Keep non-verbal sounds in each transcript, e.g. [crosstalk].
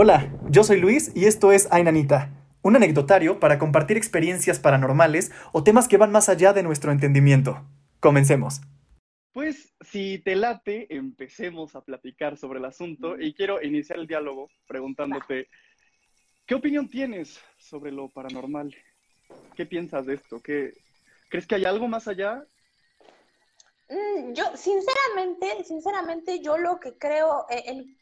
Hola, yo soy Luis y esto es Ainanita, un anecdotario para compartir experiencias paranormales o temas que van más allá de nuestro entendimiento. Comencemos. Pues si te late, empecemos a platicar sobre el asunto y quiero iniciar el diálogo preguntándote, ¿qué opinión tienes sobre lo paranormal? ¿Qué piensas de esto? ¿Qué, ¿Crees que hay algo más allá? Mm, yo, sinceramente, sinceramente, yo lo que creo, eh, en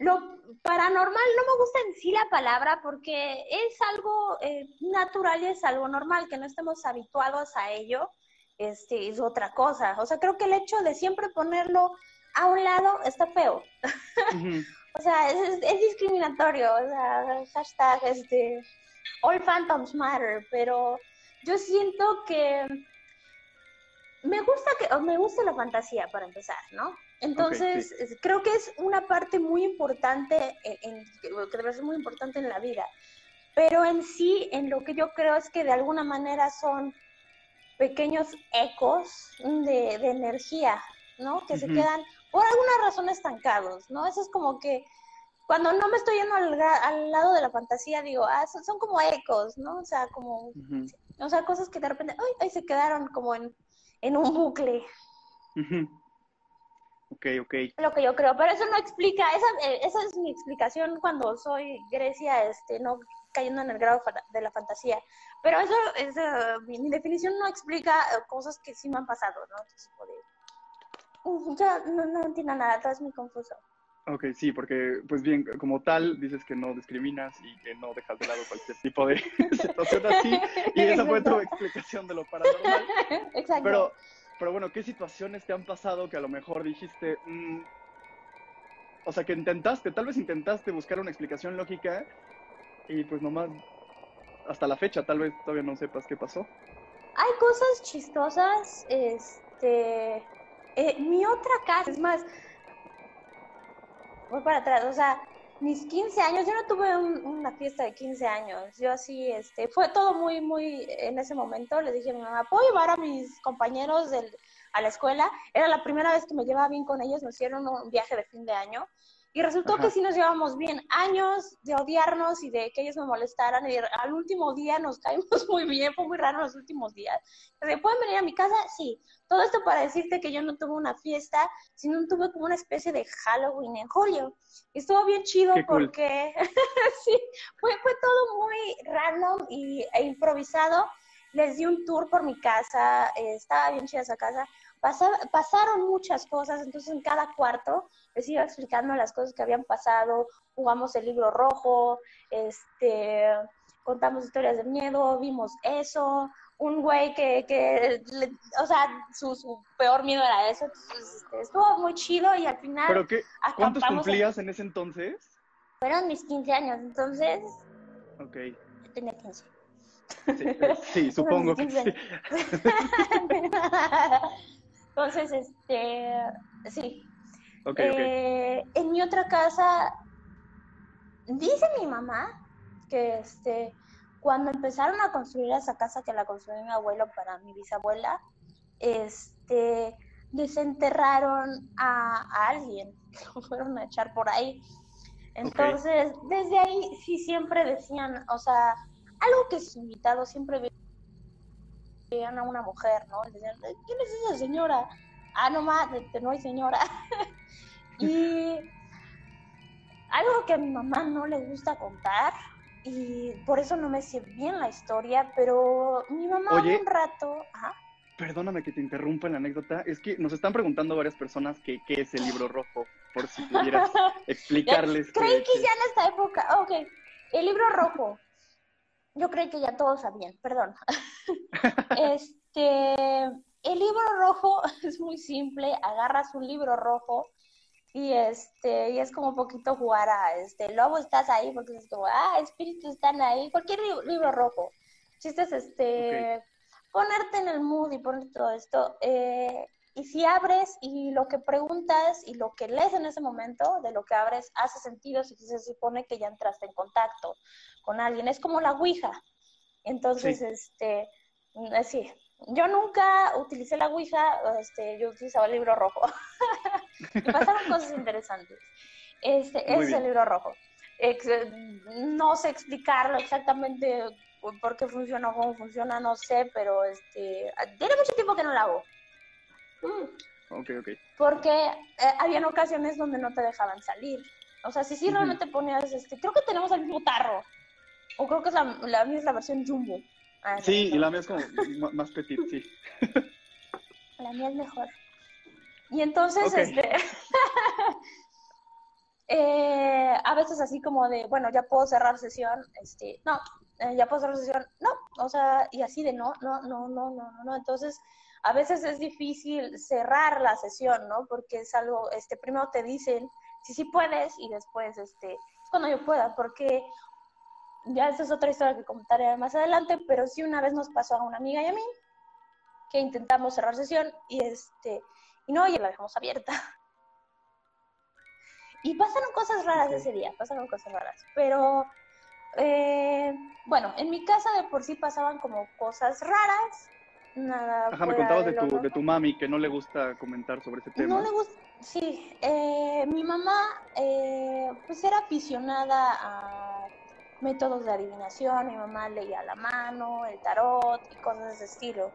lo paranormal no me gusta en sí la palabra porque es algo eh, natural y es algo normal, que no estemos habituados a ello, este, es otra cosa. O sea, creo que el hecho de siempre ponerlo a un lado está feo. [laughs] o sea, es, es, discriminatorio, o sea, hashtag, este, all phantoms matter, pero yo siento que me gusta que me gusta la fantasía para empezar, ¿no? Entonces, creo que es una parte muy importante, en, que debe ser muy importante en la vida. Pero en sí, en lo que yo creo es que de alguna manera son pequeños ecos de, energía, ¿no? Que se quedan por alguna razón estancados, ¿no? Eso es como que cuando no me estoy yendo al, lado de la fantasía, digo, ah, son, como ecos, ¿no? O sea, como, o sea, cosas que de repente, ay, ay, se quedaron como en, en un bucle. Ok, ok. Lo que yo creo, pero eso no explica, esa, eh, esa es mi explicación cuando soy Grecia, este, no cayendo en el grado de la fantasía. Pero eso, es, mi, definición no explica eh, cosas que sí me han pasado, ¿no? Entonces, ya no, no entiendo nada, todo es muy confuso. Ok, sí, porque, pues bien, como tal, dices que no discriminas y que no dejas de lado cualquier tipo de [laughs] situación así, y [laughs] esa fue tu explicación de lo paranormal. [laughs] Exacto. Pero, pero bueno, ¿qué situaciones te han pasado que a lo mejor dijiste, mm, o sea, que intentaste, tal vez intentaste buscar una explicación lógica y pues nomás hasta la fecha tal vez todavía no sepas qué pasó? Hay cosas chistosas, este, eh, mi otra casa, es más, voy para atrás, o sea, mis 15 años, yo no tuve una fiesta de 15 años, yo así, este, fue todo muy, muy, en ese momento le dije a mi mamá, ¿puedo llevar a mis compañeros del, a la escuela? Era la primera vez que me llevaba bien con ellos, nos hicieron un viaje de fin de año, y resultó que sí nos llevamos bien, años de odiarnos y de que ellos me molestaran, y al último día nos caímos [laughs] muy bien, fue muy raro los últimos días. ¿Pueden venir a mi casa? Sí. Todo esto para decirte que yo no tuve una fiesta, sino tuve como una especie de Halloween en julio. Estuvo bien chido porque [laughs] sí, fue, fue todo muy random y, e improvisado. Les di un tour por mi casa, eh, estaba bien chida esa casa pasaron muchas cosas, entonces en cada cuarto les iba explicando las cosas que habían pasado, jugamos el libro rojo, este, contamos historias de miedo, vimos eso, un güey que, que o sea, su, peor miedo era eso, entonces este, estuvo muy chido y al final... ¿Pero qué? ¿Cuántos cumplías en... ese entonces? Fueron mis 15 años, entonces... Ok. Yo tenía 15. Sí, supongo que sí. [laughs] Entonces, este, sí. Eh, en mi otra casa, dice mi mamá que este, cuando empezaron a construir esa casa que la construyó mi abuelo para mi bisabuela, este, desenterraron a, alguien, [laughs] lo fueron a echar por ahí. Entonces, desde ahí sí siempre decían, o sea, algo que sus invitados siempre veían a una mujer, ¿no? decían, ¿quién es esa señora? Ah, no más, no hay señora. [laughs] y algo que a mi mamá no le gusta contar, y por eso no me sé bien la historia, pero mi mamá un rato... Perdóname que te interrumpa en la anécdota, es que nos están preguntando varias personas qué es el libro rojo, por si pudieras [laughs] explicarles. Creí que, ya en esta época, ok, el libro rojo, yo creí que ya todos sabían, perdón. [laughs] este, el libro rojo [laughs] es muy simple, agarras un libro rojo y este, y es como un poquito jugar a este, lobo estás ahí, porque es como, ah, espíritus están ahí, cualquier libro, rojo. Chistes, este, ponerte en el mood y poner todo esto. Eh, y si abres y lo que preguntas y lo que lees en ese momento de lo que abres hace sentido si se supone que ya entraste en contacto con alguien. Es como la Ouija. Entonces, este, así. Yo nunca utilicé la Ouija, este, yo utilizaba el libro rojo. [laughs] y pasaron cosas interesantes. Este, ese es el libro rojo. no sé explicarlo exactamente por qué funciona o cómo funciona, no sé, pero este, tiene mucho tiempo que no la hago. Mm. Ok, ok. Porque eh, habían ocasiones donde no te dejaban salir. O sea, si sí realmente ponías, este, creo que tenemos el mismo tarro. O creo que es la, la mía es la versión jumbo. Ah, sí, y la mía es como [laughs] más petit, sí. La mía es mejor. Y entonces, este, [laughs] eh, a veces así como de, bueno, ya puedo cerrar sesión, este, no, eh, ya puedo cerrar sesión, no, o sea, y así de no, no, no, no, no, no, entonces a veces es difícil cerrar la sesión, ¿no? Porque es algo, este, primero te dicen si sí puedes y después, este, es cuando yo pueda, porque ya esa es otra historia que comentaré más adelante, pero sí una vez nos pasó a una amiga y a mí que intentamos cerrar sesión y este, y no, ya la dejamos abierta. [laughs] Y pasaron cosas raras ese día, pasaron cosas raras, pero eh, bueno, en mi casa de por sí pasaban como cosas raras, nada. Ajá, me contabas de, tu, de tu mami que no le gusta comentar sobre ese tema. No le gusta, sí, eh, mi mamá eh, pues era aficionada a métodos de adivinación, mi mamá leía la mano, el tarot y cosas de ese estilo.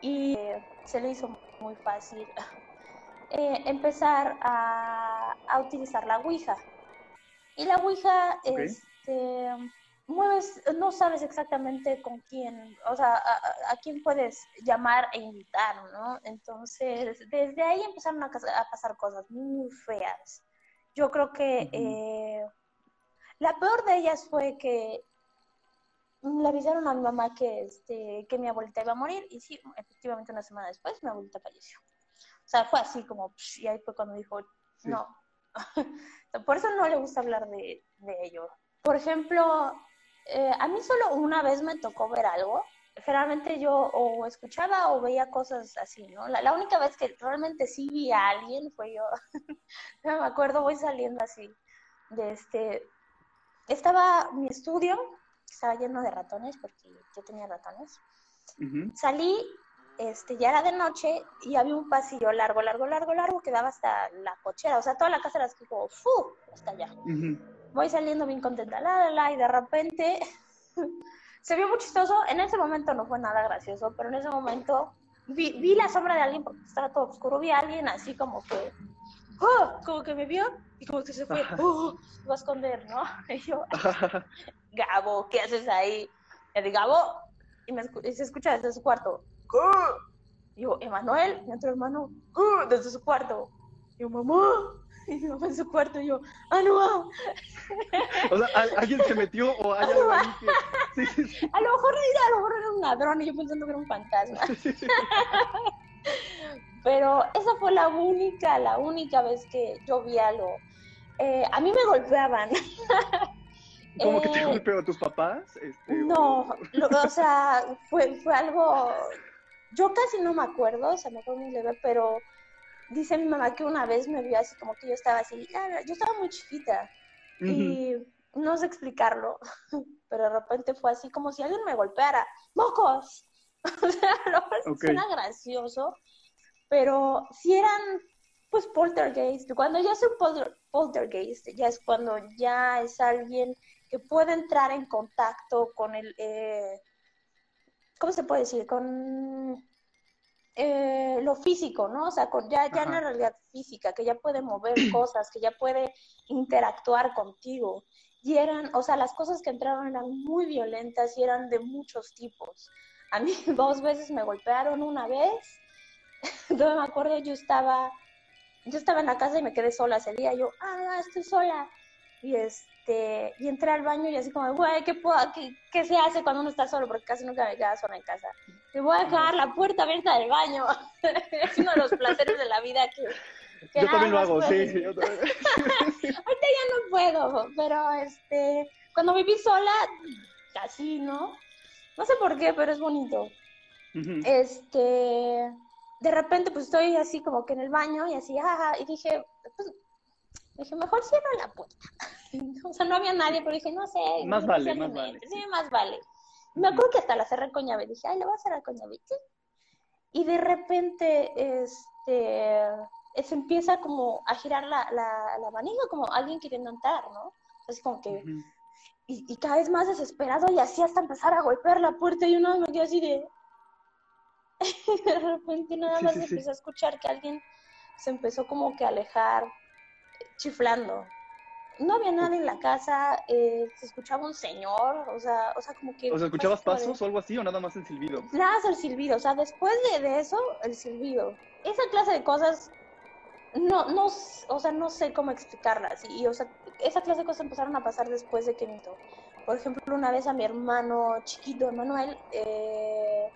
Y se le hizo muy fácil [laughs] eh, empezar a, utilizar la Ouija. Y la Ouija, este, mueves, no sabes exactamente con quién, o sea, a, quién puedes llamar e invitar, ¿no? Entonces, desde ahí empezaron a, pasar cosas muy feas. Yo creo que eh, la peor de ellas fue que le avisaron a mi mamá que, este, que mi abuelita iba a morir y sí, efectivamente una semana después mi abuelita falleció. O sea, fue así como, y ahí fue cuando dijo, no. [laughs] Por eso no le gusta hablar de, ello. Por ejemplo, eh, a mí solo una vez me tocó ver algo. Generalmente yo o escuchaba o veía cosas así, ¿no? La, única vez que realmente sí vi a alguien fue yo. [laughs] no me acuerdo, voy saliendo así. De este, estaba mi estudio, estaba lleno de ratones porque yo tenía ratones. Salí este, ya era de noche y había un pasillo largo, largo, largo, largo que daba hasta la cochera. O sea, toda la casa era así como, ¡fu! Hasta allá. Voy saliendo bien contenta, la, la, la, y de repente [laughs] se vio muy chistoso. En ese momento no fue nada gracioso, pero en ese momento vi, vi la sombra de alguien porque estaba todo oscuro. Vi a alguien así como que, ¡oh! Como que me vio y como que se fue, ¡oh! Se va a esconder, ¿no? [laughs] Y yo, Gabo, ¿qué haces ahí? Le digo, Gabo, y, me, y se escucha desde su cuarto, y yo, Emanuel, y otro hermano, desde su cuarto. Y yo, mamá. [laughs] Y mi mamá en su cuarto, y yo, ¡ah, no! O sea, ¿alguien se metió o hay algo ahí que... Sí, sí, sí. A lo mejor era, a lo mejor era un ladrón y yo pensando que era un fantasma. Pero esa fue la única, la única vez que yo vi algo. Eh, a mí me golpeaban. [laughs] ¿Cómo que te eh, golpeó a tus papás? Este, no, o... o sea, fue, fue algo yo casi no me acuerdo, o sea, me acuerdo muy leve, pero dice mi mamá que una vez me vio así como que yo estaba así, yo estaba muy chiquita y no sé explicarlo, [laughs] pero de repente fue así como si alguien me golpeara, ¡mocos! [laughs] o sea, [laughs] lo suena gracioso, pero si eran pues poltergeist, cuando ya es un poltergeist, ya es cuando ya es alguien que puede entrar en contacto con el, eh, ¿cómo se puede decir? Con eh, lo físico, ¿no? O sea, con ya, ya en la realidad física, que ya puede mover [clears throat] cosas, que ya puede interactuar contigo. Y eran, o sea, las cosas que entraron eran muy violentas y eran de muchos tipos. A mí [laughs] dos veces me golpearon, una vez, [laughs] no me acuerdo, yo estaba, yo estaba en la casa y me quedé sola ese día, yo, ah, estoy sola. Y es, este, y entré al baño y así como, güey, ¿qué, qué, ¿qué, se hace cuando uno está solo? Porque casi nunca me queda sola en casa. Te voy a dejar la puerta abierta del baño. [laughs] es uno de los placeres de la vida que... yo también lo hago, sí, sí, [laughs] Ahorita ya no puedo, pero este, cuando viví sola, casi, ¿no? No sé por qué, pero es bonito. Este, de repente pues estoy así como que en el baño y así, y dije, pues, dije, mejor cierro la puerta. [laughs] o sea, no había nadie, pero dije, no sé. Más vale, más vale. Sí, más vale. Me acuerdo que hasta la cerré con llave. Dije, ay, le voy a cerrar con llave. Y de repente, este, se empieza como a girar la, la, la manija, como alguien queriendo entrar, ¿no? así como que, y, cada vez más desesperado y así hasta empezar a golpear la puerta y uno me quedó así de... [laughs] de repente nada más empezó a escuchar que alguien se empezó como que a alejar chiflando no había nadie en la casa, eh, se escuchaba un señor, o sea, o sea, como que... O sea, ¿escuchabas pasos o algo así o nada más el silbido? Nada más el silbido, o sea, después de, eso, el silbido. Esa clase de cosas, no, no, o sea, no sé cómo explicarlas. Y, o sea, esa clase de cosas empezaron a pasar después de que mito. Por ejemplo, una vez a mi hermano chiquito, Emanuel, eh,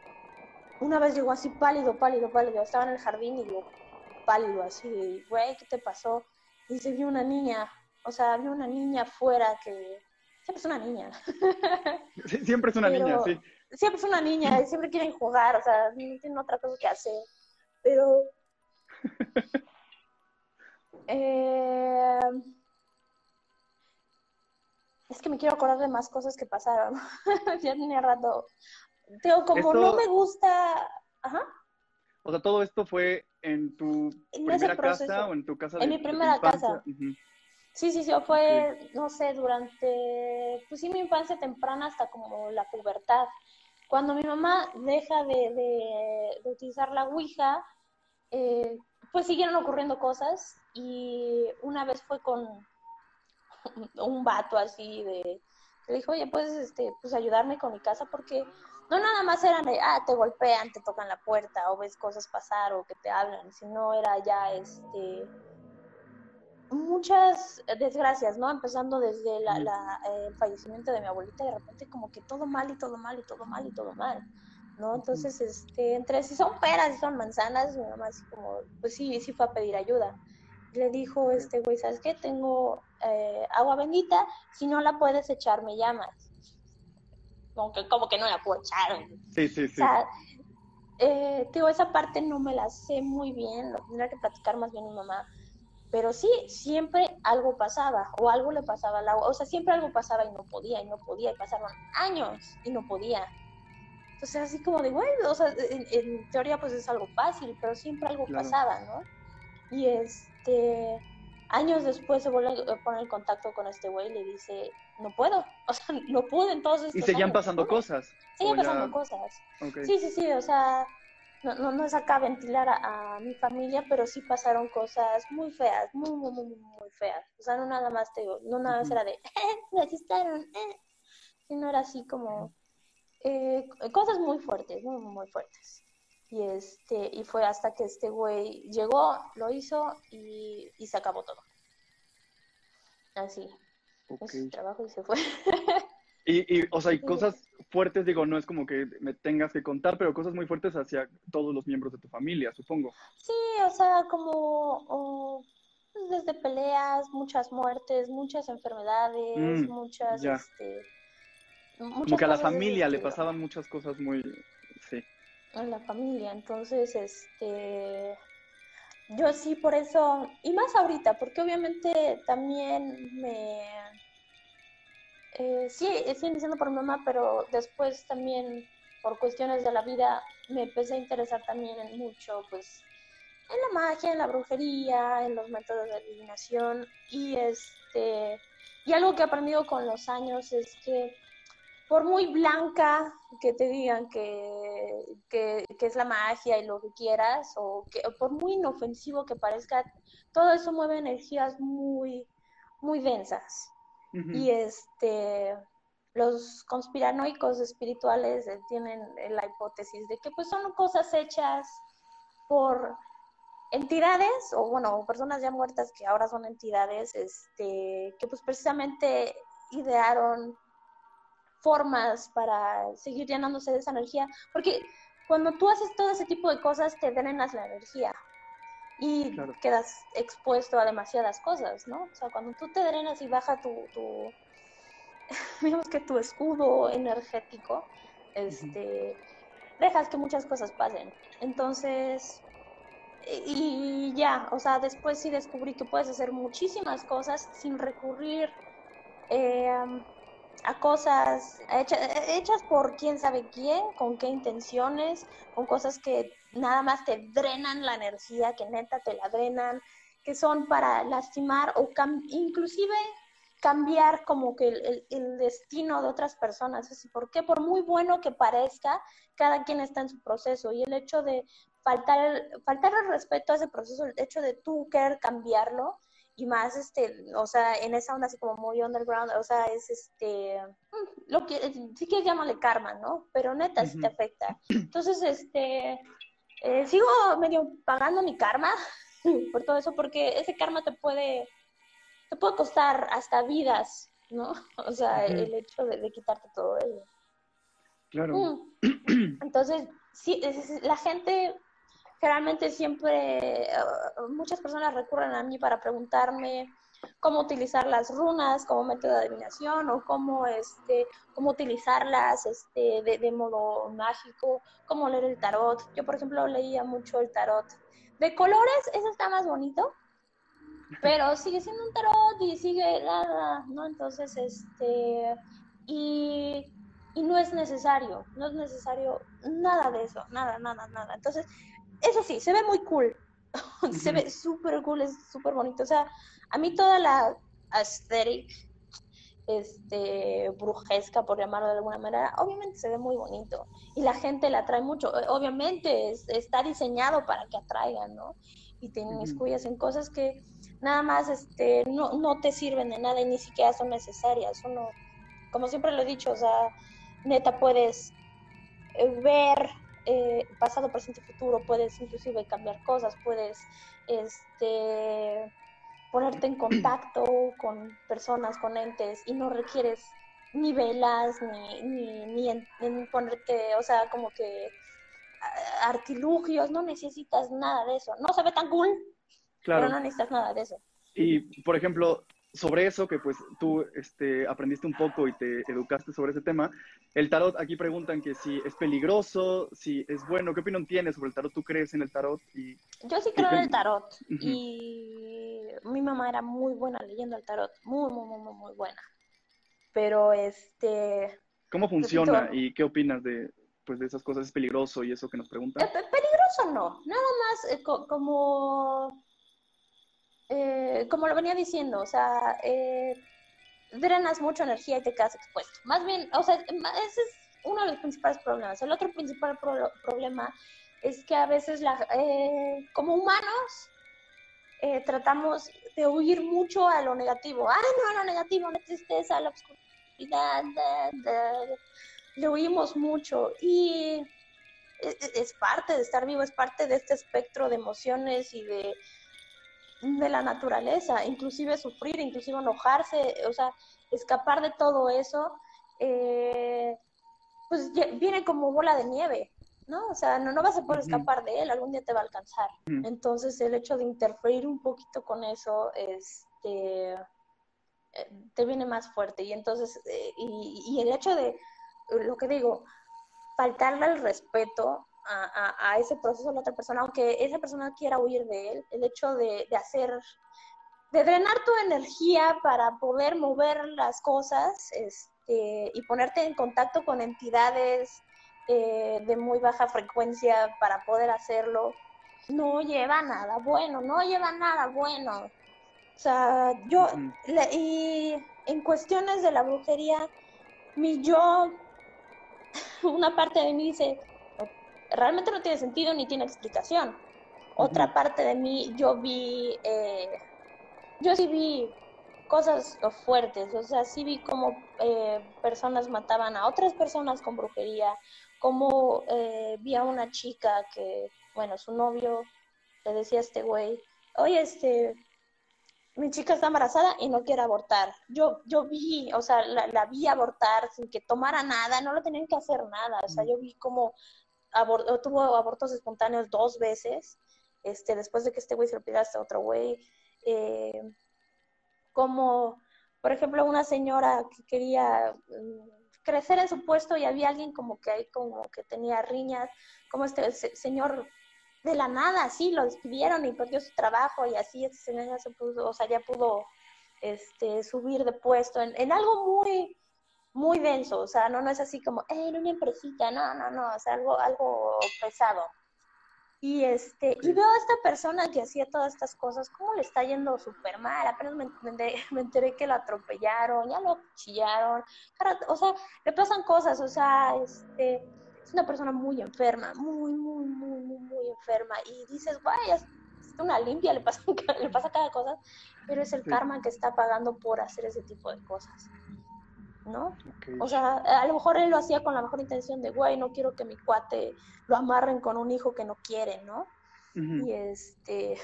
una vez llegó así pálido, pálido, pálido. Estaba en el jardín y llegó pálido, así, güey, ¿qué te pasó? Y se vio una niña o sea, había una niña afuera que siempre es una niña. [laughs] siempre es una niña, sí. Siempre es una niña y siempre quieren jugar, o sea, no tienen otra cosa que hacer. Pero... [laughs] Eh, es que me quiero acordar de más cosas que pasaron. [laughs] ya tenía rato. Tengo como no me gusta... Ajá. O sea, todo esto fue en tu primera casa o en tu casa de En mi primera casa. Sí, sí, sí, fue, no sé, durante, pues sí, mi infancia temprana hasta como la pubertad. Cuando mi mamá deja de, utilizar la Ouija, eh, pues siguieron ocurriendo cosas y una vez fue con [laughs] un vato así de, le dijo, oye, puedes este, pues ayudarme con mi casa porque no nada más eran de, ah, te golpean, te tocan la puerta o ves cosas pasar o que te hablan, sino era ya, este, muchas desgracias, ¿no? Empezando desde la, eh, el fallecimiento de mi abuelita, de repente como que todo mal y todo mal y todo mal y todo mal, ¿no? Entonces, este, entre si son peras y son manzanas, mi mamá así como, pues sí, sí fue a pedir ayuda. Le dijo, este güey, ¿sabes qué? Tengo eh, agua bendita, si no la puedes echar, me llamas. Aunque como que no la echar. Sí, sí, sí. O sea, eh, digo, esa parte no me la sé muy bien, lo tendría que platicar más bien mi mamá pero sí, siempre algo pasaba o algo le pasaba al agua, o sea, siempre algo pasaba y no podía y no podía y pasaron años y no podía. Entonces así como de, bueno, o sea, en, teoría pues es algo fácil, pero siempre algo pasaba, ¿no? Y este, años después se vuelve a poner en contacto con este güey y le dice, no puedo, [laughs] o sea, no pude entonces. Y seguían pasando cosas. Seguían pasando cosas. Sí, sí, sí, o sea, no, no, no es acá ventilar a, mi familia, pero sí pasaron cosas muy feas, muy, muy, muy, muy feas. O sea, no nada más te digo, no nada más era de, eh, me asustaron, eh", sino era así como eh, cosas muy fuertes, muy, muy fuertes. Y, este, y fue hasta que este güey llegó, lo hizo y, y se acabó todo. Así. Okay. trabajo y se fue. [laughs] Y, y, o sea, hay cosas fuertes, digo, no es como que me tengas que contar, pero cosas muy fuertes hacia todos los miembros de tu familia, supongo. Sí, o sea, como desde peleas, muchas muertes, muchas enfermedades, mm, muchas, este, como que a la familia le pasaban muchas cosas muy, sí. A la familia, entonces, este, yo sí por eso, y más ahorita, porque obviamente también me eh, sí, estoy diciendo por mi mamá, pero después también por cuestiones de la vida me empecé a interesar también en mucho, pues, en la magia, en la brujería, en los métodos de adivinación. Y este y algo que he aprendido con los años es que por muy blanca que te digan que, que, que, es la magia y lo que quieras, o que por muy inofensivo que parezca, todo eso mueve energías muy, muy densas. Y este los conspiranoicos espirituales tienen la hipótesis de que pues son cosas hechas por entidades o bueno, personas ya muertas que ahora son entidades este que pues precisamente idearon formas para seguir llenándose de esa energía, porque cuando tú haces todo ese tipo de cosas te drenas la energía y quedas expuesto a demasiadas cosas, ¿no? O sea, cuando tú te drenas y baja tu, tu [laughs] digamos que tu escudo energético, este, dejas que muchas cosas pasen. Entonces, y ya, o sea, después sí descubrí que puedes hacer muchísimas cosas sin recurrir eh, a cosas hechas, por quién sabe quién, con qué intenciones, con cosas que nada más te drenan la energía, que neta te la drenan, que son para lastimar o inclusive cambiar como que el, el, destino de otras personas. Así, ¿Por? Por muy bueno que parezca, cada quien está en su proceso y el hecho de faltar, faltar el respeto a ese proceso, el hecho de tú querer cambiarlo y más, este, o sea, en esa onda así como muy underground, o sea, es este, mm, lo que, sí que llamarle karma, ¿no? Pero neta, sí te afecta. Entonces, este, eh, sigo medio pagando mi karma [laughs] por todo eso, porque ese karma te puede te puede costar hasta vidas, ¿no? [laughs] O sea, el hecho de, quitarte todo eso. Claro. Mm. [clears throat] Entonces, sí, la gente generalmente siempre, uh, muchas personas recurren a mí para preguntarme cómo utilizar las runas como método de adivinación o cómo, este, cómo utilizarlas este, de, de modo mágico, cómo leer el tarot. Yo, por ejemplo, leía mucho el tarot. De colores, eso está más bonito, pero sigue siendo un tarot y sigue nada, ¿no? Entonces, este, y, y no es necesario, no es necesario nada de eso, nada, nada, nada. Entonces, eso sí, se ve muy cool, [laughs] se ve súper cool, es súper bonito. O sea, a mí toda la aesthetic, este, brujesca, por llamarlo de alguna manera, obviamente se ve muy bonito y la gente la atrae mucho. Obviamente está diseñado para que atraigan, ¿no? Y te inmiscuyas en cosas que nada más este, no, no te sirven de nada y ni siquiera son necesarias. Uno, como siempre lo he dicho, o sea, neta puedes eh, ver eh, pasado, presente y futuro, puedes inclusive cambiar cosas, puedes este, ponerte en contacto con personas, con entes y no requieres ni velas, ni, ni, ni ponerte, o sea, como que artilugios, no necesitas nada de eso. No se ve tan cool, pero no necesitas nada de eso. Y, por ejemplo, sobre eso, que pues tú este, aprendiste un poco y te educaste sobre ese tema, el tarot, aquí preguntan que si es peligroso, si es bueno, ¿qué opinión tienes sobre el tarot? ¿Tú crees en el tarot? Y, Yo sí creo en el tarot y mi mamá era muy buena leyendo el tarot, muy, muy, muy, muy buena. Pero este... ¿Cómo funciona y qué opinas de, pues, de esas cosas? ¿Es peligroso y eso que nos preguntan? Eh, peligroso no, nada más eh, como eh, como lo venía diciendo, o sea, eh, drenas mucha energía y te quedas expuesto. Más bien, o sea, ese es uno de los principales problemas. El otro principal problema es que a veces, la, eh, como humanos, tratamos de huir mucho a lo negativo. Ay, no, a lo negativo, la tristeza, la oscuridad, le huimos mucho. Y es parte de estar vivo, es parte de este espectro de emociones y de de la naturaleza, inclusive sufrir, inclusive enojarse, o sea, escapar de todo eso, eh, pues viene como bola de nieve, ¿no? O sea, no, no vas a poder escapar de él, algún día te va a alcanzar. Entonces, el hecho de interferir un poquito con eso, este, eh, te viene más fuerte. Y entonces, eh, y, y el hecho de, lo que digo, faltarle el respeto a, ese proceso de la otra persona, aunque esa persona quiera huir de él, el hecho de, hacer, de drenar tu energía para poder mover las cosas este, y ponerte en contacto con entidades eh, de muy baja frecuencia para poder hacerlo, no lleva nada bueno, no lleva nada bueno. O sea, yo, y en cuestiones de la brujería, mi yo, [laughs] una parte de mí dice, realmente no tiene sentido ni tiene explicación. Otra parte de mí, yo vi, eh, yo sí vi cosas fuertes, o sea, sí vi como eh, personas mataban a otras personas con brujería, como eh, vi a una chica que, bueno, su novio le decía a este güey, oye, este, mi chica está embarazada y no quiere abortar. Yo, yo vi, o sea, la, la, vi abortar sin que tomara nada, no lo tenían que hacer nada, o sea, yo vi tuvo abortos espontáneos dos veces, este, después de que este güey se lo pidiera a otro güey. Eh, como, por ejemplo, una señora que quería mm, crecer en su puesto y había alguien como que ahí como que tenía riñas, como este señor de la nada, sí, lo despidieron y perdió su trabajo y así este señor ya se pudo, o sea, ya pudo este, subir de puesto en algo muy, muy denso, o sea, no, no es así como, eh, una empresita, no, no, no, es algo, algo pesado. Y, este, y veo a esta persona que hacía todas estas cosas, cómo le está yendo súper mal. Apenas me, me, enteré que lo atropellaron, ya lo chillaron. O sea, le pasan cosas. O sea, este, es una persona muy enferma, muy, muy, muy, muy, muy enferma. Y dices, vaya, es una limpia, le pasa, [laughs] le pasa cada cosa, pero es el karma que está pagando por hacer ese tipo de cosas. ¿No? O sea, a lo mejor él lo hacía con la mejor intención de, güey, no quiero que mi cuate lo amarren con un hijo que no quiere, ¿no? Y este,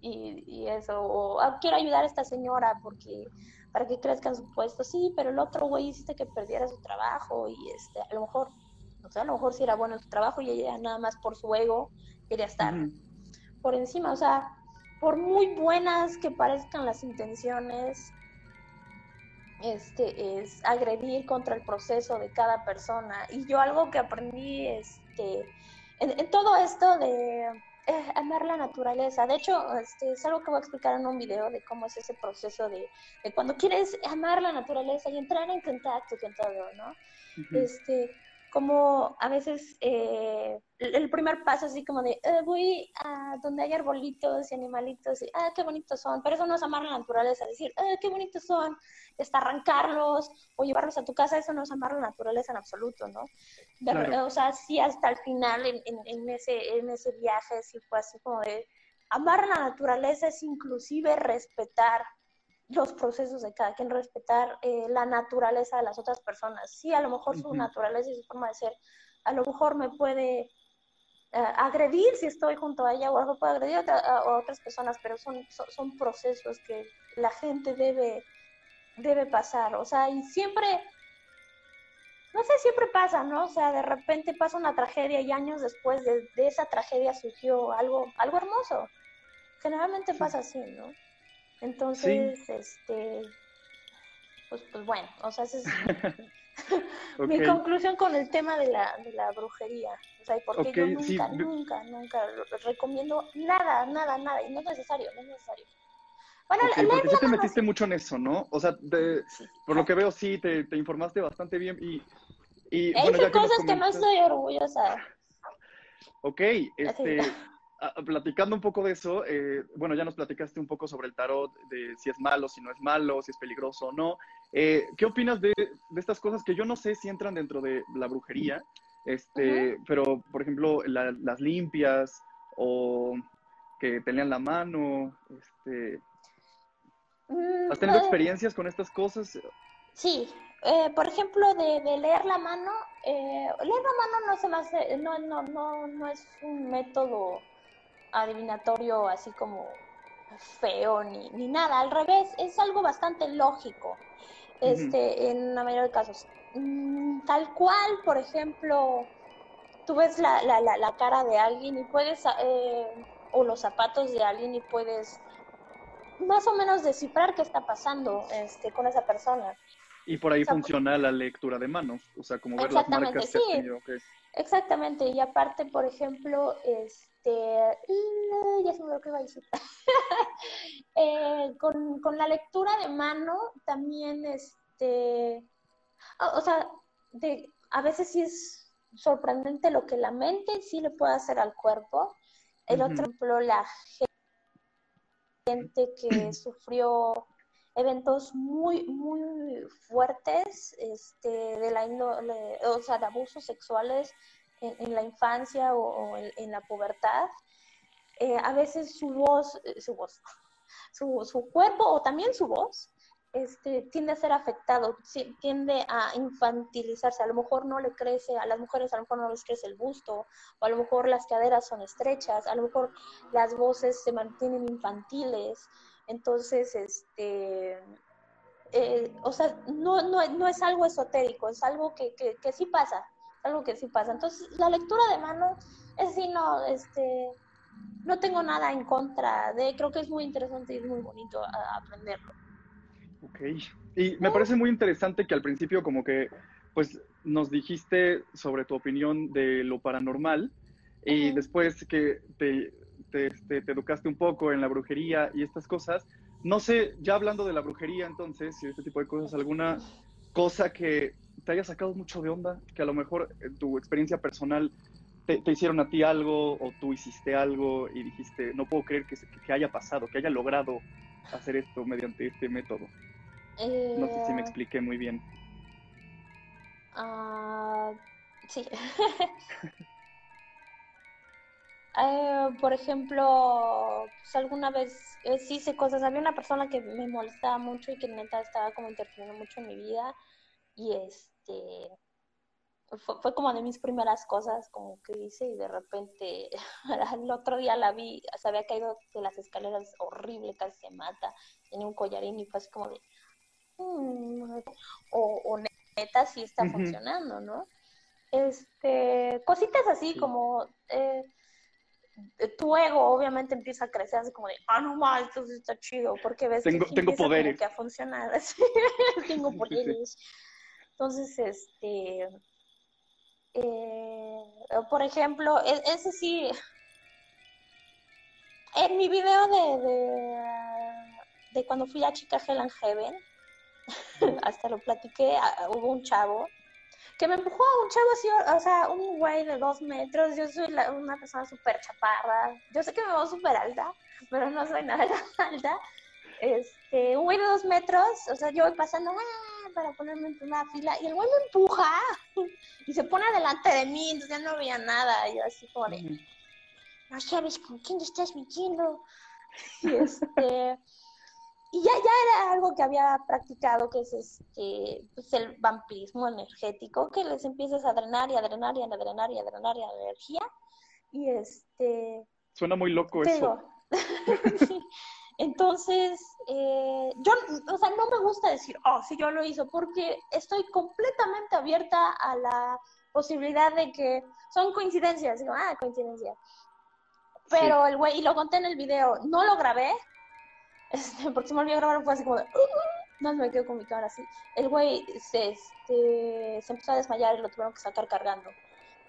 y, eso, o ah, quiero ayudar a esta señora porque para que crezca en su puesto, sí, pero el otro güey hiciste que perdiera su trabajo y este, a lo mejor, o sea, a lo mejor sí era bueno su trabajo y ella nada más por su ego quería estar por encima, o sea, por muy buenas que parezcan las intenciones, este, es agredir contra el proceso de cada persona. Y yo algo que aprendí este, en, todo esto de eh, amar la naturaleza, de hecho, este, es algo que voy a explicar en un video de cómo es ese proceso de, cuando quieres amar la naturaleza y entrar en contacto con todo, ¿no? Este, como a veces eh, el primer paso así como de eh, voy a donde hay arbolitos y animalitos y ah qué bonitos son pero eso no es amar la naturaleza decir ah qué bonitos son hasta arrancarlos o llevarlos a tu casa eso no es amar la naturaleza en absoluto no o sea sí hasta el final en, en, ese en ese viaje sí fue así como de amar la naturaleza es inclusive respetar los procesos de cada quien, respetar eh, la naturaleza de las otras personas. Sí, a lo mejor su naturaleza y su forma de ser, a lo mejor me puede eh, agredir si estoy junto a ella o algo puede agredir a, otras personas, pero son, son, procesos que la gente debe, debe pasar. O sea, y siempre, no sé, siempre pasa, ¿no? O sea, de repente pasa una tragedia y años después de, esa tragedia surgió algo, algo hermoso. Generalmente pasa así, ¿no? Entonces, este, pues, pues bueno, o sea, esa es [laughs] [laughs] mi conclusión con el tema de la, de la brujería. O sea, porque yo nunca, nunca, nunca recomiendo nada, nada, nada, y no es necesario, no es necesario. Bueno, porque tú te metiste mucho en eso, ¿no? O sea, por lo que veo, sí, te, te informaste bastante bien y... y He bueno, cosas que, no estoy orgullosa. Ok, este... platicando un poco de eso, eh, bueno, ya nos platicaste un poco sobre el tarot, de si es malo, si no es malo, si es peligroso o no. Eh, ¿Qué opinas de, estas cosas que yo no sé si entran dentro de la brujería? Este, pero, por ejemplo, las limpias o que te lean la mano, este, mm, ¿Has tenido experiencias con estas cosas? Sí, eh, por ejemplo, de, leer la mano, leer la mano no se me no, no, no, no es un método adivinatorio así como feo ni, ni nada, al revés, es algo bastante lógico este, en la mayoría de casos. Mm, tal cual, por ejemplo, tú ves la, la, la, cara de alguien y puedes, eh, o los zapatos de alguien y puedes más o menos descifrar qué está pasando este, con esa persona. Y por ahí funciona la lectura de manos, o sea, como ver las marcas sí. Exactamente, y aparte, por ejemplo, este, ya se me lo que iba a decir. [laughs] Eh, con, la lectura de mano también, este, o sea, de, a veces sí es sorprendente lo que la mente sí le puede hacer al cuerpo. El otro ejemplo, la gente que [clears throat] sufrió eventos muy, muy fuertes este, de la índole, o sea, de abusos sexuales en, la infancia o, en, la pubertad. Eh, a veces su voz, eh, su voz, [laughs] su, su, cuerpo o también su voz este, tiende a ser afectado, tiende a infantilizarse, a lo mejor no le crece, a las mujeres a lo mejor no les crece el busto, o a lo mejor las caderas son estrechas, a lo mejor las voces se mantienen infantiles, entonces, este, eh, o sea, no, no, no, es algo esotérico, es algo que, que, que, sí pasa, algo que sí pasa. Entonces, la lectura de mano, es sí, no, este, no tengo nada en contra de, creo que es muy interesante y es muy bonito aprenderlo. Ok, y me parece muy interesante que al principio como que, pues, nos dijiste sobre tu opinión de lo paranormal y después que te este, te, educaste un poco en la brujería y estas cosas. No sé, ya hablando de la brujería entonces y este tipo de cosas, alguna cosa que te haya sacado mucho de onda, que a lo mejor en tu experiencia personal te, hicieron a ti algo o tú hiciste algo y dijiste, no puedo creer que, que haya pasado, que haya logrado hacer esto mediante este método. No sé si me eh, expliqué muy bien. Ah, sí. [laughs] Eh, por ejemplo, pues alguna vez eh, sí hice cosas. Había una persona que me molestaba mucho y que neta estaba como interfiriendo mucho en mi vida. Y este fue, como de mis primeras cosas como que hice y de repente [laughs] el otro día la vi, se había caído de las escaleras horrible, casi se mata, tenía un collarín y fue así como de, mm", o, neta sí está funcionando, ¿no? Este, cositas así como, eh, tu ego obviamente empieza a crecer así como de, ah, no más, esto está chido, porque ves tengo, que tengo poderes. que ha funcionado, [laughs] [laughs] tengo poderes. Entonces, este, eh, por ejemplo, e, ese sí, en mi video de, de, cuando fui a Chica Hell and Heaven, [laughs] hasta lo platiqué, hubo un chavo que me empujó, un chavo así, o sea, un güey de dos metros, yo soy una persona súper chaparra, yo sé que me veo súper alta, pero no soy nada [laughs] alta, este, un güey de dos metros, o sea, yo voy pasando, ¡ah! Para ponerme en una fila, y el güey me empuja [laughs] y se pone delante de mí, entonces ya no veía nada, y yo así como de, no sabes con quién estás mintiendo, [laughs] y este, y ya, ya era algo que había practicado, que es este, pues el vampirismo energético, que les empiezas a drenar y a drenar y a drenar y a drenar y a energía, y este... Suena muy loco eso. [laughs] Entonces, eh, yo, o sea, no me gusta decir, oh, sí, yo lo hice, porque estoy completamente abierta a la posibilidad de que son coincidencias. Digo, ah, coincidencia. Pero el güey, y lo conté en el video, no lo grabé, este, porque se me olvidó grabar, fue así como de, no me quedo con mi cámara así. El güey se, este, se empezó a desmayar y lo tuvieron que sacar cargando.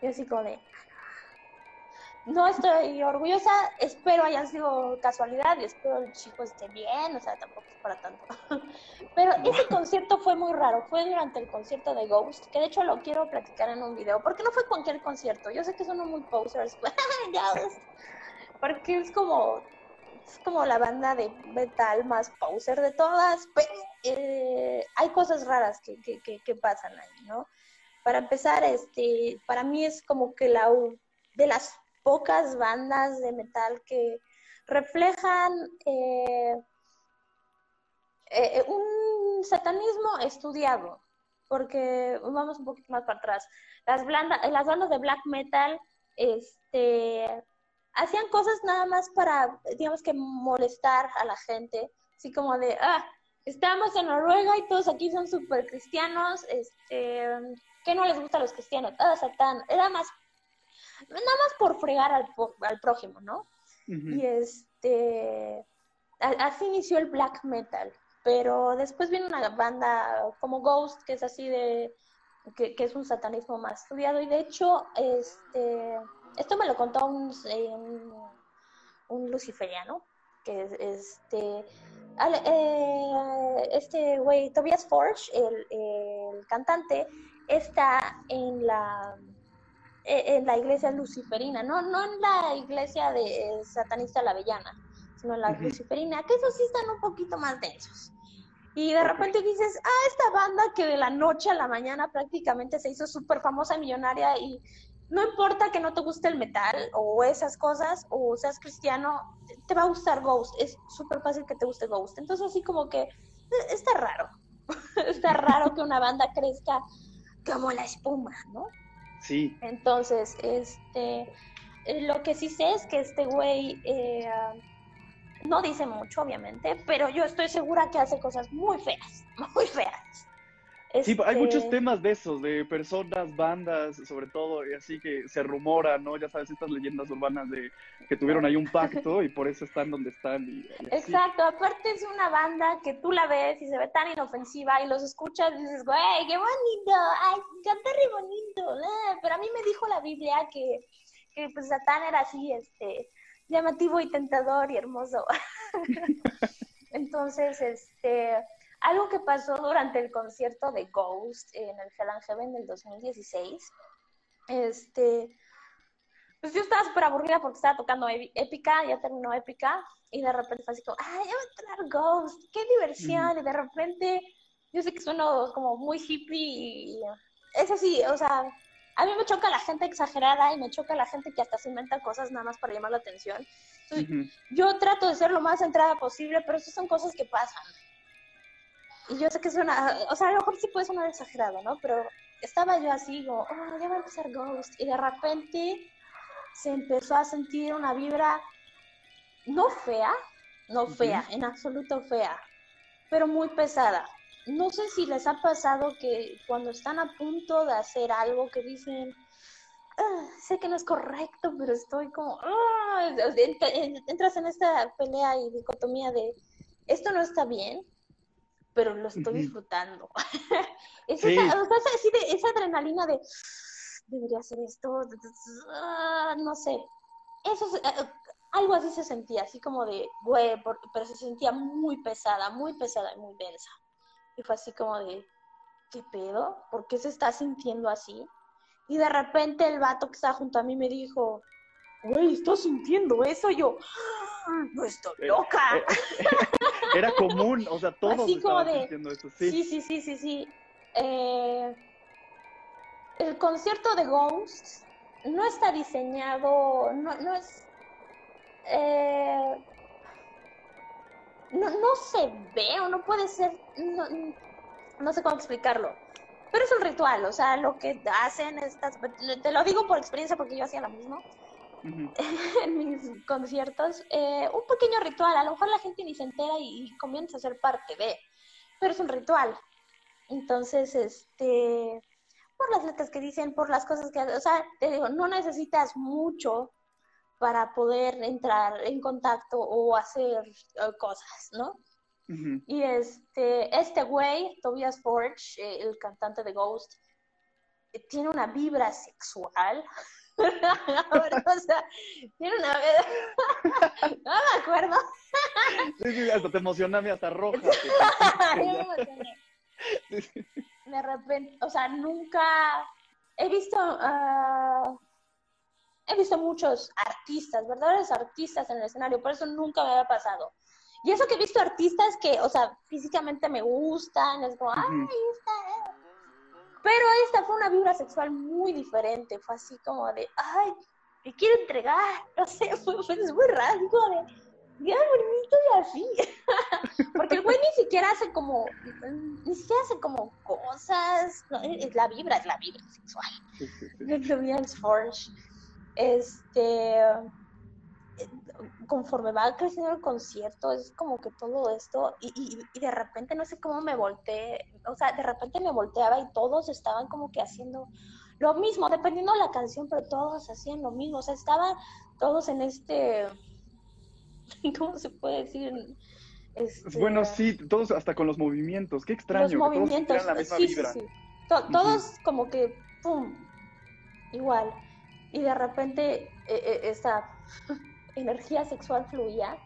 Y así como de, no estoy orgullosa, espero haya sido casualidad y espero el chico esté bien, o sea, tampoco es para tanto. [laughs] Pero ese concierto fue muy raro, fue durante el concierto de Ghost, que de hecho lo quiero platicar en un video, porque no fue cualquier concierto, yo sé que son muy posers, [laughs] porque es como, es como la banda de metal más poser de todas, pero eh, hay cosas raras que, que, que, que pasan ahí, ¿no? Para empezar, este, para mí es como que la de las pocas bandas de metal que reflejan eh, eh, un satanismo estudiado, porque vamos un poquito más para atrás. Las, las bandas de black metal este, hacían cosas nada más para, digamos que, molestar a la gente, así como de, ah, estamos en Noruega y todos aquí son súper cristianos, este, ¿qué no les gusta a los cristianos? Ah, Satán. Era más nada más por fregar al, al prójimo, ¿no? Y este, así inició el black metal, pero después viene una banda como Ghost, que es así de, que, es un satanismo más estudiado, y de hecho, este, esto me lo contó un, un, luciferiano, que es este, eh, este güey, Tobias Forge, el, el cantante, está en la en la iglesia luciferina, no, no en la iglesia de satanista la avellana, sino en la luciferina, que esos sí están un poquito más densos. Y de repente dices, ah, esta banda que de la noche a la mañana prácticamente se hizo súper famosa, millonaria, y no importa que no te guste el metal o esas cosas, o seas cristiano, te va a gustar Ghost, es súper fácil que te guste Ghost. Entonces así como que eh, está raro, [laughs] está raro que una banda crezca como la espuma, ¿no? Sí. Entonces, este, eh, lo que sí sé es que este güey eh, no dice mucho, obviamente, pero yo estoy segura que hace cosas muy feas, [laughs] muy feas. Sí, hay muchos este, temas de esos, de personas, bandas, sobre todo, y así que se rumora, ¿no? Ya sabes, estas leyendas urbanas de que tuvieron ahí un pacto y por eso están donde están. Exacto, aparte es una banda que tú la ves y se ve tan inofensiva y los escuchas y dices, güey, qué bonito, ay, canta re bonito, eh, pero a mí me dijo la Biblia que, que pues Satán era así, este, llamativo y tentador y hermoso. [laughs] Entonces, este algo que pasó durante el concierto de Ghost en el Hell and Heaven del 2016, este, pues yo estaba súper aburrida porque estaba tocando épica, ya terminó épica, y de repente fue así como, ay, ya va a entrar Ghost, qué diversión, y de repente, yo sé que sueno como muy hippie, y es así, o sea, a mí me choca la gente exagerada y me choca la gente que hasta se inventa cosas nada más para llamar la atención. Yo trato de ser lo más centrada posible, pero esas son cosas que pasan. Y yo sé que suena, o sea, a lo mejor sí puede sonar exagerado, ¿no? Pero estaba yo así, como, oh, ya va a empezar Ghost. Y de repente se empezó a sentir una vibra no fea, no fea, en absoluto fea, pero muy pesada. No sé si les ha pasado que cuando están a punto de hacer algo que dicen, ah, sé que no es correcto, pero estoy como, ah", entras en esta pelea y dicotomía de, esto no está bien, pero lo estoy disfrutando. [laughs] es esa, esa adrenalina de, debería hacer esto, ah, no sé. Eso, eh, algo así se sentía, así como de, güey, pero se sentía muy pesada, muy pesada y muy densa. Y fue así como de, ¿qué pedo? ¿Por qué se está sintiendo así? Y de repente el vato que estaba junto a mí me dijo, güey, estoy sintiendo eso. yo, ah, no estoy eh, loca. Era común, o sea, todos estaban sintiendo eso, sí. Sí, sí, sí, sí, sí. Eh, el concierto de Ghost no está diseñado, no, no es... Eh, no, no, se ve o no puede ser, no, sé cómo explicarlo, pero es un ritual, o sea, lo que hacen estas, te lo digo por experiencia porque yo hacía lo mismo [laughs] en mis conciertos, eh, un pequeño ritual, a lo mejor la gente ni se entera y, y comienza a ser parte de, pero es un ritual. Entonces, este, por las letras que dicen, por las cosas que, o sea, te digo, no necesitas mucho para poder entrar en contacto o hacer eh, cosas, ¿no? Y este, este güey, Tobias Forge, eh, el cantante de Ghost, eh, tiene una vibra sexual. [laughs] [laughs] sea, tiene una [laughs] no me acuerdo. sí, sí, hasta te emociona, hasta roja. de repente, o sea, nunca he visto, uh, he visto muchos artistas, verdaderos artistas en el escenario, por eso nunca me había pasado. Y eso que he visto artistas que, o sea, físicamente me gustan, es como, ay, está. Pero esta fue una vibra sexual muy diferente, fue así como de, ay, me quiero entregar, [laughs] no sé, fue, fue muy raro, de, ya bonito y así. [laughs] Porque el güey ni siquiera hace como, ni siquiera hace como cosas, es la vibra, es la vibra sexual. de [laughs] Forge. Este, conforme va creciendo el concierto, es como que todo esto, y, y, de repente no sé cómo me volteé, o sea, de repente me volteaba y todos estaban como que haciendo lo mismo, dependiendo de la canción, pero todos hacían lo mismo, o sea, estaban todos en este [laughs] ¿cómo se puede decir? Este, bueno, sí, todos hasta con los movimientos, qué extraño. Los movimientos, sí, sí, sí. todos como que, ¡pum! Igual. Y de repente e, e, esa energía sexual fluía.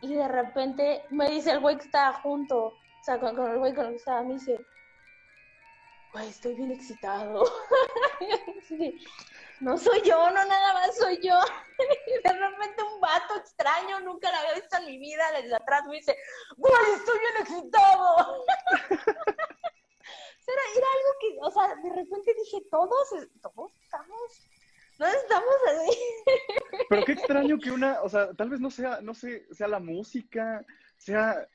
Y de repente me dice el güey que estaba junto, o sea, con, el güey con el que estaba, me dice, güey, estoy bien excitado. [laughs] no soy yo, no nada más soy yo. [laughs] Y de repente un vato extraño, nunca la había visto en mi vida, desde atrás me dice, ¡Güey, estoy bien excitado! [laughs] era, era algo que, o sea, de repente dije, todos, todos estamos, no estamos así. [laughs] Pero qué extraño que una, o sea, tal vez no sea, no sé, sea la música, sea...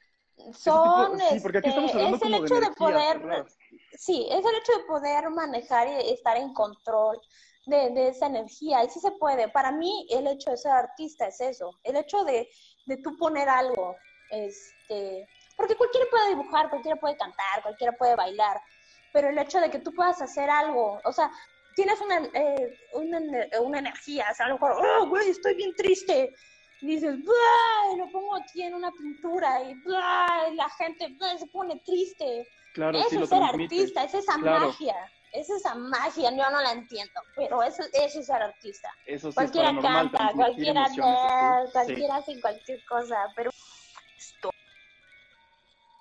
Son, sí, porque aquí estamos este, hablando es el hecho de, poder, sí, es el hecho de poder manejar y estar en control de, esa energía. Y sí se puede. Para mí, el hecho de ser artista es eso. El hecho de, de tú poner algo. Este, porque cualquiera puede dibujar, cualquiera puede cantar, cualquiera puede bailar. Pero el hecho de que tú puedas hacer algo, o sea, tienes una, eh, una, una, energía, o sea, a lo mejor, oh, güey, estoy bien triste. Y dices, lo pongo aquí en una pintura y, la gente se pone triste. Claro, eso es ser artista, es esa magia es esa magia, yo no la entiendo, pero eso, eso es ser artista. cualquiera canta, cualquiera cualquiera hace cualquier cosa, pero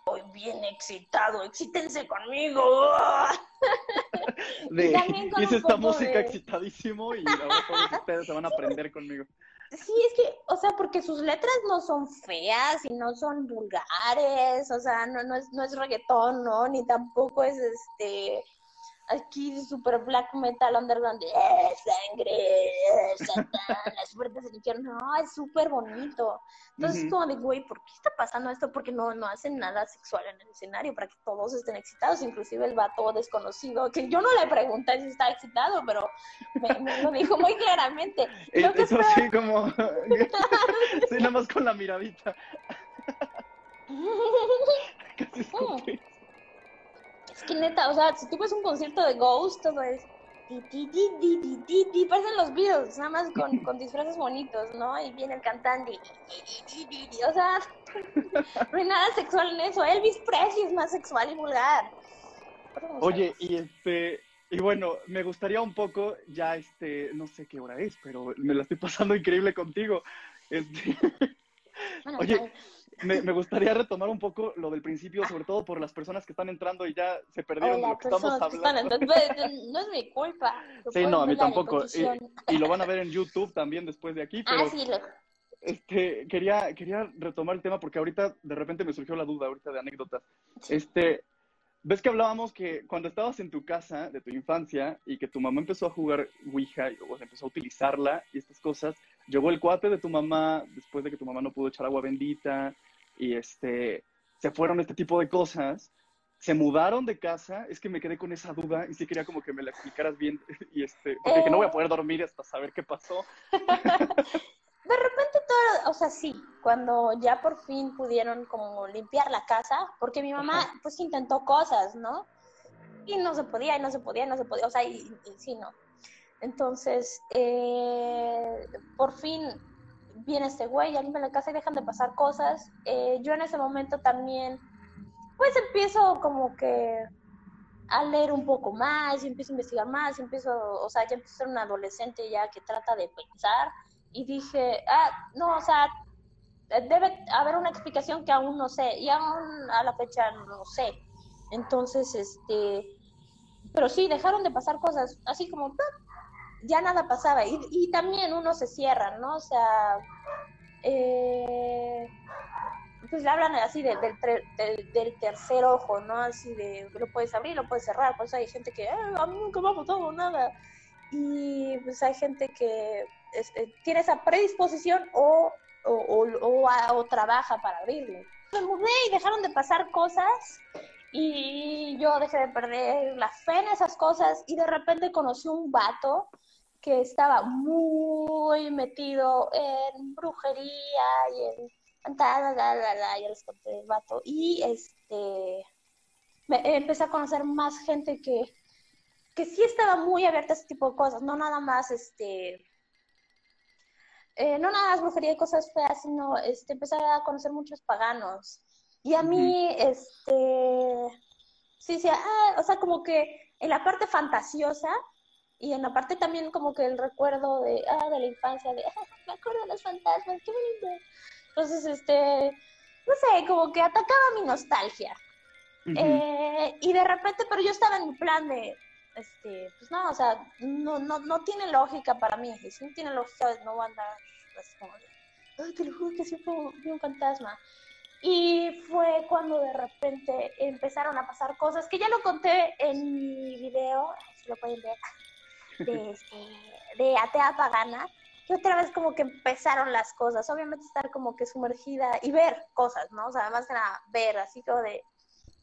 estoy bien excitado, excítense conmigo. es esta música excitadísimo y ahora todos [laughs] ustedes se van a aprender conmigo. Sí, es que, o sea, porque sus letras no son feas y no son vulgares, o sea, no, no, es, no es reggaetón, ¿no? Ni tampoco es este aquí super black metal underground de eh, sangre, satán, las puertas del infierno. No, es súper bonito. Entonces, es como de, güey, ¿por qué está pasando esto? Porque no, no hacen nada sexual en el escenario para que todos estén excitados, inclusive el vato desconocido, que yo no le pregunté si está excitado, pero me, lo dijo muy claramente. Lo que Eso sí, como. [laughs] sí, nada más con la miradita. [laughs] [laughs] Casi es que neta, o sea, si tú ves un concierto de Ghost, todo es. Parecen los Beatles, nada más con, con disfraces bonitos, ¿no? Y viene el cantante. O sea, no hay nada sexual en eso. Elvis Presley es más sexual y vulgar. Oye, y este, y bueno, me gustaría un poco, ya este, no sé qué hora es, pero me la estoy pasando increíble contigo. Este, oye, me, me, gustaría retomar un poco lo del principio, sobre todo por las personas que están entrando y ya se perdieron de lo que estamos hablando. no es mi culpa. Sí, no, a mí tampoco. Y, lo van a ver en YouTube también después de aquí. Pero, ah, sí, lo... Este, quería, quería retomar el tema porque ahorita de repente me surgió la duda ahorita de anécdotas. Este, ¿Ves que hablábamos que cuando estabas en tu casa de tu infancia y que tu mamá empezó a jugar Ouija o empezó a utilizarla y estas cosas, llegó el cuate de tu mamá después de que tu mamá no pudo echar agua bendita y este, se fueron este tipo de cosas, se mudaron de casa, es que me quedé con esa duda y sí quería como que me la explicaras bien [laughs] y este, porque que no voy a poder dormir hasta saber qué pasó. [laughs] de repente todo, o sea, sí, cuando ya por fin pudieron como limpiar la casa, porque mi mamá pues intentó cosas, ¿no? Y no se podía, y no se podía, y no se podía, o sea, y, sí, no. Entonces, eh, por fin viene este güey, ya limpia la casa y dejan de pasar cosas. Eh, yo en ese momento también, pues empiezo como que a leer un poco más, y empiezo a investigar más, y empiezo, o sea, ya empiezo a ser una adolescente ya que trata de pensar y dije, ah, no, o sea, debe haber una explicación que aún no sé, y aún a la fecha no sé. Entonces, este, pero sí, dejaron de pasar cosas, así como, ya nada pasaba. Y, y también uno se cierra, ¿no? O sea, eh, pues le hablan así del, del, tercer ojo, ¿no? Así de, lo puedes abrir, lo puedes cerrar. Pues hay gente que, eh, a mí nunca me ha pasado nada. Y pues hay gente que eh, tiene esa predisposición o, o, o, trabaja para abrirlo. Me mudé y dejaron de pasar cosas y yo dejé de perder la fe en esas cosas y de repente conocí un vato que estaba muy metido en brujería y en ya les conté el vato. Y este me, empecé a conocer más gente que que sí estaba muy abierta a ese tipo de cosas, no nada más este eh, no nada más brujería y cosas feas, sino este, empecé a conocer muchos paganos. Y a mí, este, sí, sí, ah, o sea, como que en la parte fantasiosa y en la parte también como que el recuerdo de, ah, de la infancia, de, ah, [laughs] me acuerdo de los fantasmas, qué bonito. Entonces, este, no sé, como que atacaba mi nostalgia. Eh, y de repente, pero yo estaba en mi plan de, este, pues no, o sea, no, no, no tiene lógica para mí. Si no tiene lógica, no va a andar así como de, ay, te lo juro que siempre vi un fantasma. Y fue cuando de repente empezaron a pasar cosas que ya lo conté en mi video, si lo pueden ver, de, este, de atea pagana. Y otra vez como que empezaron las cosas, obviamente estar como que sumergida y ver cosas, ¿no? O sea, además era ver, así como de,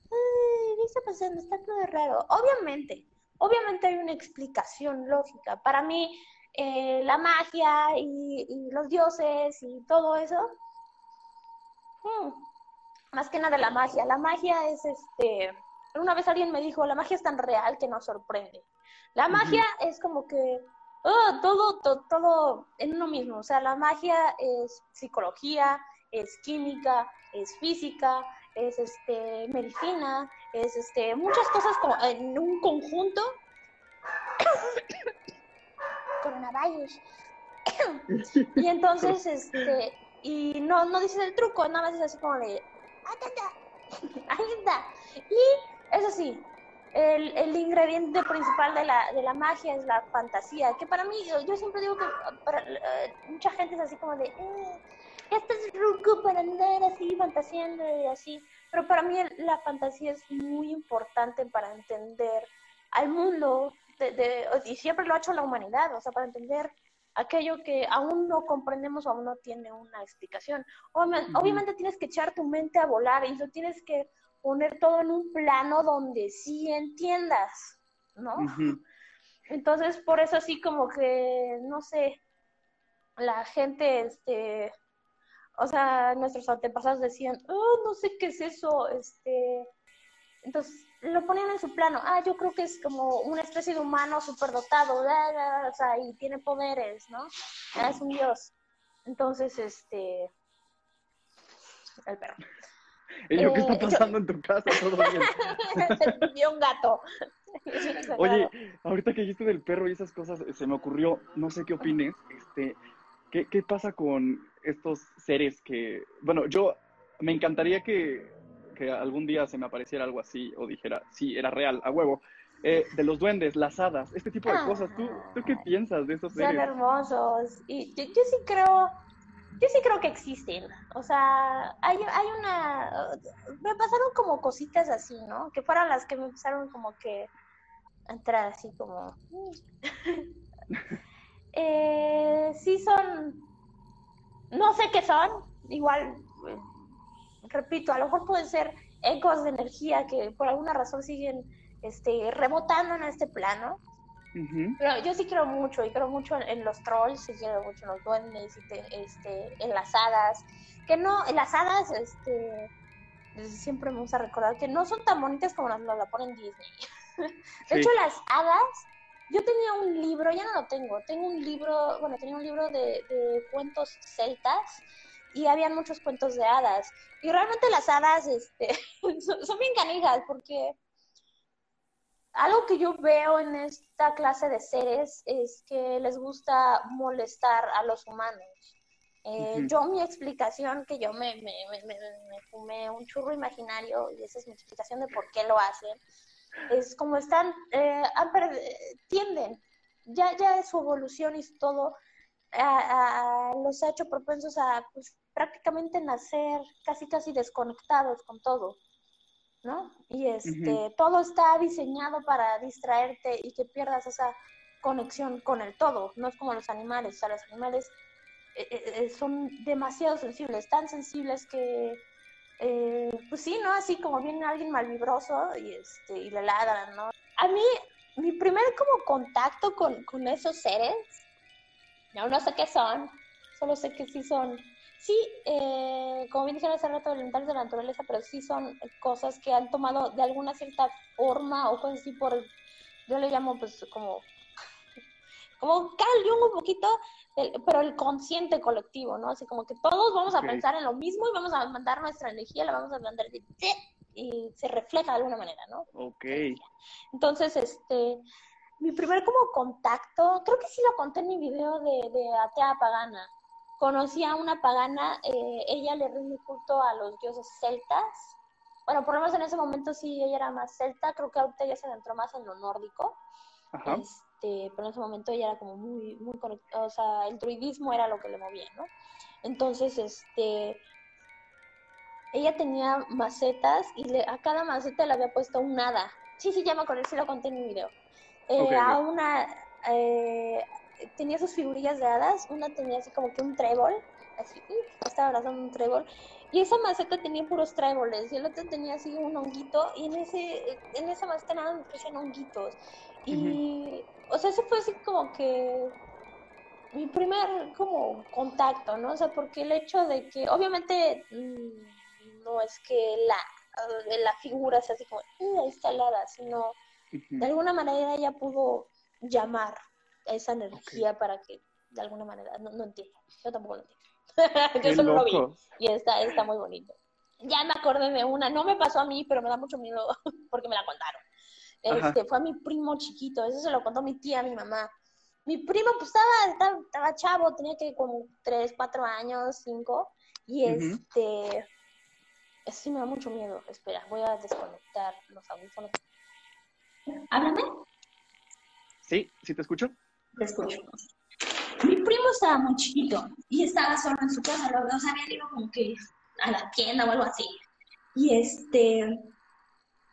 ¿qué está pasando? Está todo raro. Obviamente, obviamente hay una explicación lógica. Para mí, eh, la magia y, los dioses y todo eso, hmm, más que nada la magia. La magia es este. Una vez alguien me dijo, la magia es tan real que nos sorprende. La magia es como que oh, todo, todo, todo en uno mismo. O sea, la magia es psicología, es química, es física, es este medicina, es este muchas cosas como en un conjunto. [coughs] Coronavirus. [coughs] y entonces, [coughs] este, y no, no dices el truco, nada más es así como de, [laughs] ahí está. Y eso sí, el, el, ingrediente principal de la, de la magia es la fantasía, que para mí, yo, siempre digo que para, eh, mucha gente es así como de, eh, este es ruco para andar así fantaseando y así, pero para mí la fantasía es muy importante para entender al mundo, de, y siempre lo ha hecho la humanidad, o sea, para entender aquello que aún no comprendemos o aún no tiene una explicación. Obviamente, tienes que echar tu mente a volar y lo tienes que poner todo en un plano donde sí entiendas, ¿no? Entonces, por eso así como que, no sé, la gente, este, o sea, nuestros antepasados decían, oh, no sé qué es eso, este, entonces lo ponían en su plano, ah, yo creo que es como una especie de humano superdotado, o sea, y tiene poderes, ¿no? Ah, es un dios. Entonces, este, el perro. ¿Y yo qué está eh, pasando en tu casa? [laughs] ¿Todo [laughs] Se un gato. [laughs] Oye, ahorita que dijiste del perro y esas cosas, se me ocurrió, no sé qué opines, este, ¿qué, qué pasa con estos seres que, bueno, yo me encantaría que, que, algún día se me apareciera algo así o dijera, sí, era real, a huevo. Eh, de los duendes, las hadas, este tipo de cosas. ¿Tú, ¿Tú qué piensas de esos seres? Son hermosos. Y yo, sí creo, yo sí creo que existen. O sea, hay, hay una... Me pasaron como cositas así, ¿no? Que fueron las que me empezaron como que a entrar así como... [laughs] eh, sí son no sé qué son, igual, repito, a lo mejor pueden ser ecos de energía que por alguna razón siguen este, rebotando en este plano. Pero yo sí creo mucho, y creo mucho en, los trolls, y creo mucho en los duendes, y este, en las hadas. Que no, en las hadas, este, siempre me gusta recordar que no son tan bonitas como las, las la ponen Disney. [laughs] de hecho, las hadas yo tenía un libro, ya no lo tengo, tengo un libro, bueno, tenía un libro de, cuentos celtas y habían muchos cuentos de hadas. Y realmente las hadas este, [laughs] son, bien canijas porque algo que yo veo en esta clase de seres es que les gusta molestar a los humanos. Eh, yo mi explicación, que yo me, me, me, me, fumé un churro imaginario, y esa es mi explicación de por qué lo hacen, es como están, eh, tienden, ya, ya es su evolución y todo, los ha hecho propensos a pues, prácticamente nacer casi casi desconectados con todo, ¿no? Y este, todo está diseñado para distraerte y que pierdas esa conexión con el todo, no es como los animales, o sea, los animales eh, eh, son demasiado sensibles, tan sensibles que eh, pues sí, ¿no? Así como viene alguien malvibroso y, este, y le ladran, ¿no? A mí, mi primer como contacto con, con esos seres, aún no sé qué son, solo sé que sí son, sí, eh, como bien dijeron hace rato, elementales de la naturaleza, pero sí son cosas que han tomado de alguna cierta forma o cosas así por, yo le llamo pues como [laughs] como Carl Jung un poquito, pero el consciente colectivo, ¿no? Así como que todos vamos a pensar en lo mismo y vamos a mandar nuestra energía, la vamos a mandar de, y se refleja de alguna manera, ¿no? Ok. Entonces, este, mi primer como contacto, creo que sí lo conté en mi video de, de Atea Pagana. Conocí a una pagana, eh, ella le rinde culto a los dioses celtas. Bueno, por lo menos en ese momento sí ella era más celta, creo que ahorita ya se adentró más en lo nórdico. Ajá. Este, pero en ese momento ella era como muy, muy conectada, o sea, el druidismo era lo que le movía, ¿no? Entonces, este, ella tenía macetas y le, a cada maceta le había puesto un hada. Sí, sí, ya me acordé, sí lo conté en mi video. Eh, a una, eh, tenía sus figurillas de hadas, una tenía así como que un trébol, así, estaba abrazando un trébol, y esa maceta tenía puros tréboles, y el otro tenía así un honguito, y en ese, en esa maceta nada me crecían honguitos. Y, o sea, eso fue así como que mi primer como contacto, ¿no? O sea, porque el hecho de que, obviamente, mm, no es que la, la figura sea así como, uh, instalada, sino de alguna manera ella pudo llamar esa energía para que, de alguna manera, no, no entiendo, yo tampoco lo entiendo. [laughs] yo solo lo vi y está, está muy bonito. Ya me acordé de una, no me pasó a mí, pero me da mucho miedo [laughs] porque me la contaron. Este, fue a mi primo chiquito, eso se lo contó mi tía, mi mamá. Mi primo, pues estaba, estaba, chavo, tenía que como 3, 4 años, 5, y este, sí me da mucho miedo. Espera, voy a desconectar los audífonos. Háblame. Sí, sí te escucho. Escucho. Mi primo estaba muy chiquito y estaba solo en su casa, o sea, había ido como que a la tienda o algo así. Y este,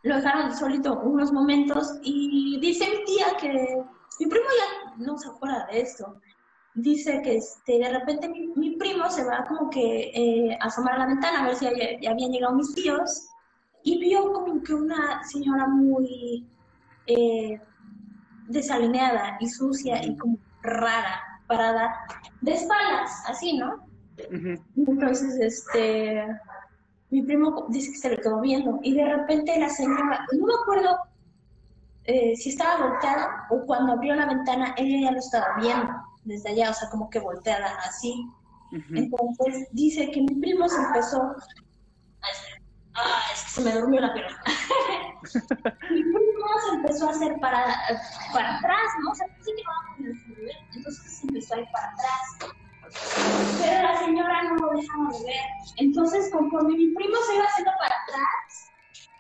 lo dejaron solito unos momentos y dice mi tía que mi primo ya no se acuerda de esto. Dice que este, de repente mi, primo se va como que eh, a asomar a la ventana a ver si ya, habían llegado mis tíos y vio como que una señora muy eh, desalineada y sucia y como rara, parada, de espaldas, así, ¿no? Entonces, este, mi primo dice que se le quedó viendo y de repente la señora, no me acuerdo eh, si estaba volteada o cuando abrió la ventana ella ya lo estaba viendo desde allá, o sea, como que volteada así. Entonces dice que mi primo se empezó, ah, es que se me durmió la pierna. Mi primo se empezó a hacer para, para atrás, ¿no? O sea, sí que entonces se empezó a ir para atrás pero la señora no lo deja mover. Entonces, conforme mi primo se iba haciendo para atrás,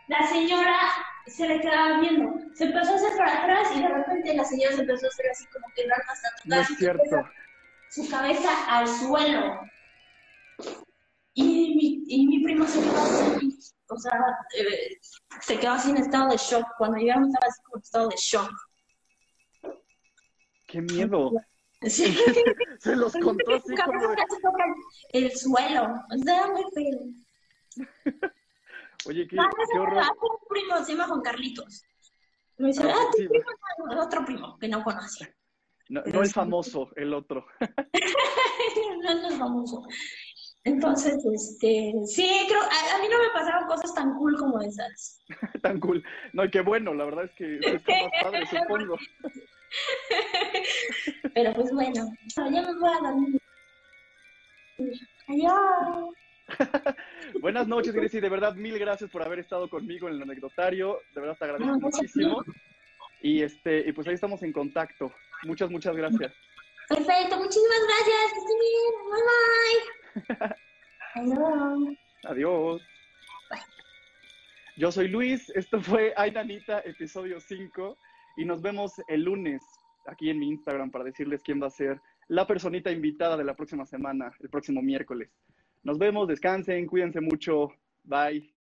la señora se le quedaba viendo. Se empezó a hacer para atrás y de repente la señora se empezó a hacer así como que hasta no es cierto. Su, cabeza al suelo. Y mi, y mi primo se quedó así, o sea, eh, se quedó así en estado de shock. Cuando llegamos estaba así como en estado de shock. ¡Qué miedo! Sí. [laughs] Se los contó así como... El suelo, o sea, muy feo. [laughs] Oye, qué, qué horror. Un primo se llama Juan Carlitos. Me dice, ah, tu primo es otro primo que no conoce. [laughs] No, no es famoso, el otro. no, no es famoso. Entonces, este, sí, creo, a, a, mí no me pasaron cosas tan cool como esas. [laughs] tan cool. No, y qué bueno, la verdad es que está más padre, [laughs] supongo. [laughs] Pero pues bueno, ya me voy a dormir. Adiós. Buenas noches, Grecia, de verdad mil gracias por haber estado conmigo en el anecdotario. De verdad te agradezco muchísimo. Y este, y pues ahí estamos en contacto. Muchas, muchas gracias. Perfecto, muchísimas gracias. Bye bye. Adiós. Yo soy Luis, esto fue Ay Nanita, episodio 5. Y nos vemos el lunes aquí en mi Instagram para decirles quién va a ser la personita invitada de la próxima semana, el próximo miércoles. Nos vemos, descansen, cuídense mucho. Bye.